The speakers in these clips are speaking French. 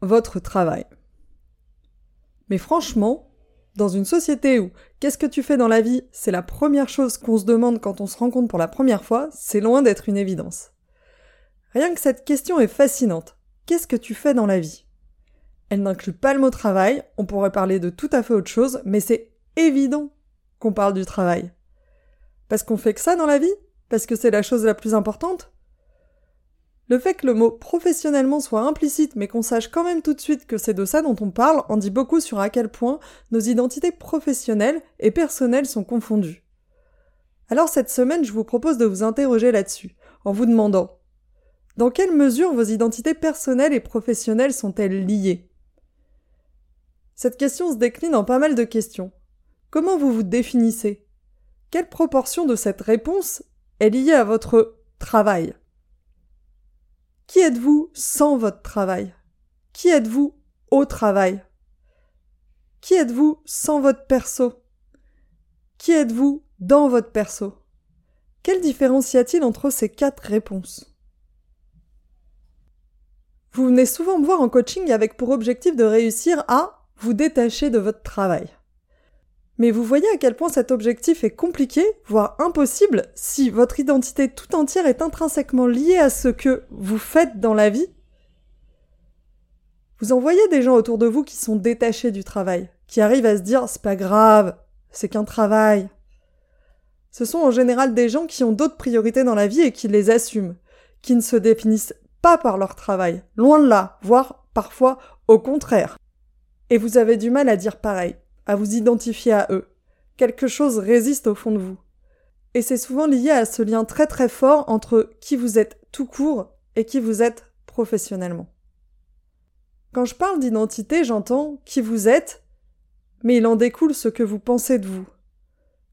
votre travail. Mais franchement, dans une société où qu'est-ce que tu fais dans la vie, c'est la première chose qu'on se demande quand on se rencontre pour la première fois, c'est loin d'être une évidence. Rien que cette question est fascinante. Qu'est-ce que tu fais dans la vie? Elle n'inclut pas le mot travail, on pourrait parler de tout à fait autre chose, mais c'est évident qu'on parle du travail. Parce qu'on fait que ça dans la vie? Parce que c'est la chose la plus importante? Le fait que le mot professionnellement soit implicite mais qu'on sache quand même tout de suite que c'est de ça dont on parle en dit beaucoup sur à quel point nos identités professionnelles et personnelles sont confondues. Alors cette semaine, je vous propose de vous interroger là-dessus, en vous demandant dans quelle mesure vos identités personnelles et professionnelles sont-elles liées? Cette question se décline en pas mal de questions. Comment vous vous définissez? Quelle proportion de cette réponse est liée à votre travail? Qui êtes-vous sans votre travail? Qui êtes-vous au travail? Qui êtes-vous sans votre perso? Qui êtes-vous dans votre perso? Quelle différence y a-t-il entre ces quatre réponses? Vous venez souvent me voir en coaching avec pour objectif de réussir à vous détacher de votre travail. Mais vous voyez à quel point cet objectif est compliqué, voire impossible, si votre identité tout entière est intrinsèquement liée à ce que vous faites dans la vie Vous en voyez des gens autour de vous qui sont détachés du travail, qui arrivent à se dire c'est pas grave, c'est qu'un travail. Ce sont en général des gens qui ont d'autres priorités dans la vie et qui les assument, qui ne se définissent pas par leur travail, loin de là, voire parfois au contraire. Et vous avez du mal à dire pareil à vous identifier à eux. Quelque chose résiste au fond de vous. Et c'est souvent lié à ce lien très très fort entre qui vous êtes tout court et qui vous êtes professionnellement. Quand je parle d'identité, j'entends qui vous êtes, mais il en découle ce que vous pensez de vous.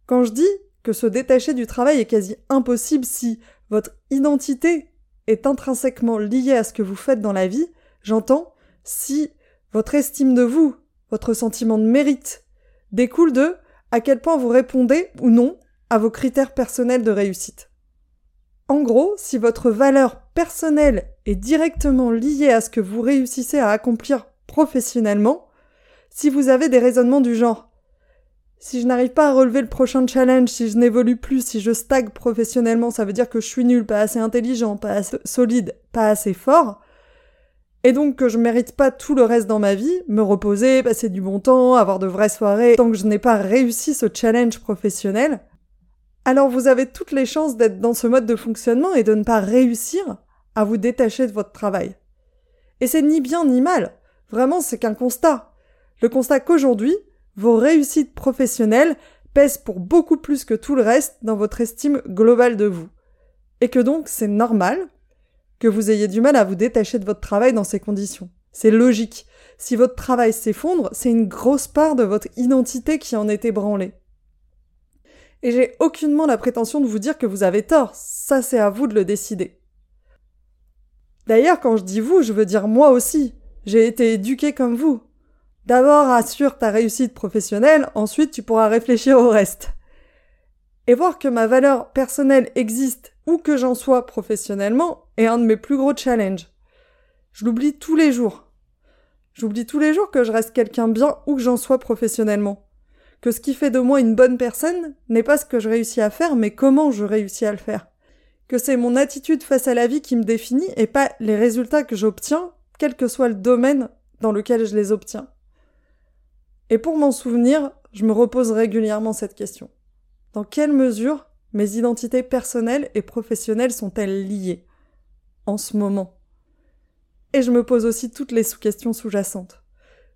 Quand je dis que se détacher du travail est quasi impossible si votre identité est intrinsèquement liée à ce que vous faites dans la vie, j'entends si votre estime de vous, votre sentiment de mérite, découle de à quel point vous répondez ou non à vos critères personnels de réussite. En gros, si votre valeur personnelle est directement liée à ce que vous réussissez à accomplir professionnellement, si vous avez des raisonnements du genre si je n'arrive pas à relever le prochain challenge, si je n'évolue plus, si je stagne professionnellement, ça veut dire que je suis nul, pas assez intelligent, pas assez solide, pas assez fort, et donc que je mérite pas tout le reste dans ma vie, me reposer, passer du bon temps, avoir de vraies soirées, tant que je n'ai pas réussi ce challenge professionnel, alors vous avez toutes les chances d'être dans ce mode de fonctionnement et de ne pas réussir à vous détacher de votre travail. Et c'est ni bien ni mal, vraiment c'est qu'un constat. Le constat qu'aujourd'hui, vos réussites professionnelles pèsent pour beaucoup plus que tout le reste dans votre estime globale de vous. Et que donc c'est normal que vous ayez du mal à vous détacher de votre travail dans ces conditions. C'est logique. Si votre travail s'effondre, c'est une grosse part de votre identité qui en est ébranlée. Et j'ai aucunement la prétention de vous dire que vous avez tort, ça c'est à vous de le décider. D'ailleurs, quand je dis vous, je veux dire moi aussi. J'ai été éduqué comme vous. D'abord assure ta réussite professionnelle, ensuite tu pourras réfléchir au reste. Et voir que ma valeur personnelle existe ou que j'en sois professionnellement est un de mes plus gros challenges. Je l'oublie tous les jours. J'oublie tous les jours que je reste quelqu'un bien où que j'en sois professionnellement. Que ce qui fait de moi une bonne personne n'est pas ce que je réussis à faire, mais comment je réussis à le faire. Que c'est mon attitude face à la vie qui me définit et pas les résultats que j'obtiens, quel que soit le domaine dans lequel je les obtiens. Et pour m'en souvenir, je me repose régulièrement cette question. Dans quelle mesure mes identités personnelles et professionnelles sont-elles liées? En ce moment Et je me pose aussi toutes les sous-questions sous-jacentes.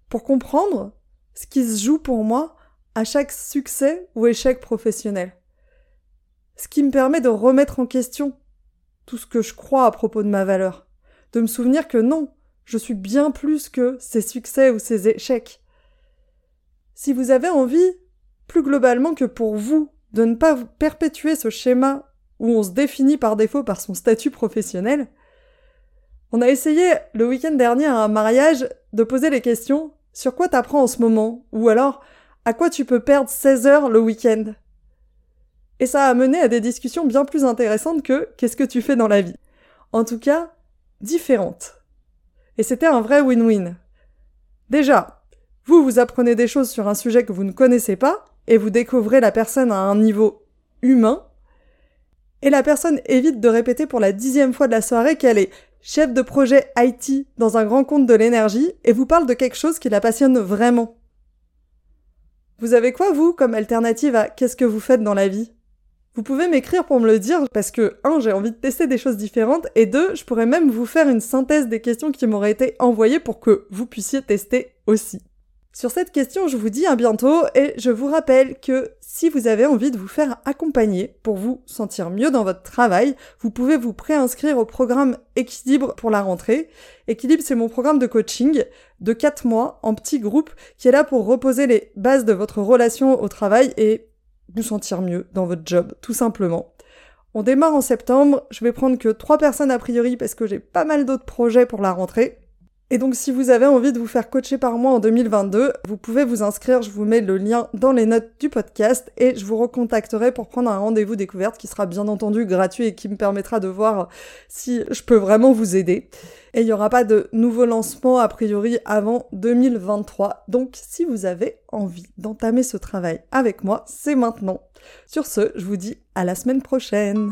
Pour comprendre ce qui se joue pour moi à chaque succès ou échec professionnel. Ce qui me permet de remettre en question tout ce que je crois à propos de ma valeur. De me souvenir que non, je suis bien plus que ces succès ou ces échecs. Si vous avez envie, plus globalement que pour vous, de ne pas perpétuer ce schéma où on se définit par défaut par son statut professionnel, on a essayé le week-end dernier à un mariage de poser les questions sur quoi t'apprends en ce moment? Ou alors à quoi tu peux perdre 16 heures le week-end? Et ça a mené à des discussions bien plus intéressantes que qu'est-ce que tu fais dans la vie? En tout cas, différentes. Et c'était un vrai win-win. Déjà, vous vous apprenez des choses sur un sujet que vous ne connaissez pas, et vous découvrez la personne à un niveau humain, et la personne évite de répéter pour la dixième fois de la soirée qu'elle est chef de projet IT dans un grand compte de l'énergie, et vous parle de quelque chose qui la passionne vraiment. Vous avez quoi, vous, comme alternative à qu'est-ce que vous faites dans la vie? Vous pouvez m'écrire pour me le dire, parce que, un, j'ai envie de tester des choses différentes, et deux, je pourrais même vous faire une synthèse des questions qui m'auraient été envoyées pour que vous puissiez tester aussi. Sur cette question, je vous dis à bientôt et je vous rappelle que si vous avez envie de vous faire accompagner pour vous sentir mieux dans votre travail, vous pouvez vous préinscrire au programme Équilibre pour la rentrée. Équilibre, c'est mon programme de coaching de 4 mois en petit groupe qui est là pour reposer les bases de votre relation au travail et vous sentir mieux dans votre job, tout simplement. On démarre en septembre, je vais prendre que 3 personnes a priori parce que j'ai pas mal d'autres projets pour la rentrée. Et donc si vous avez envie de vous faire coacher par moi en 2022, vous pouvez vous inscrire, je vous mets le lien dans les notes du podcast et je vous recontacterai pour prendre un rendez-vous découverte qui sera bien entendu gratuit et qui me permettra de voir si je peux vraiment vous aider. Et il n'y aura pas de nouveau lancement a priori avant 2023. Donc si vous avez envie d'entamer ce travail avec moi, c'est maintenant. Sur ce, je vous dis à la semaine prochaine.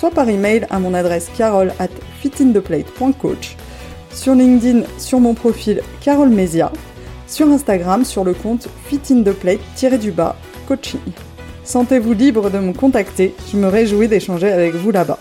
soit par email à mon adresse carole at fitintheplate.coach, sur LinkedIn sur mon profil Carole Mesia, sur Instagram sur le compte fitintheplate-du-bas coaching. Sentez-vous libre de me contacter, je me réjouis d'échanger avec vous là-bas.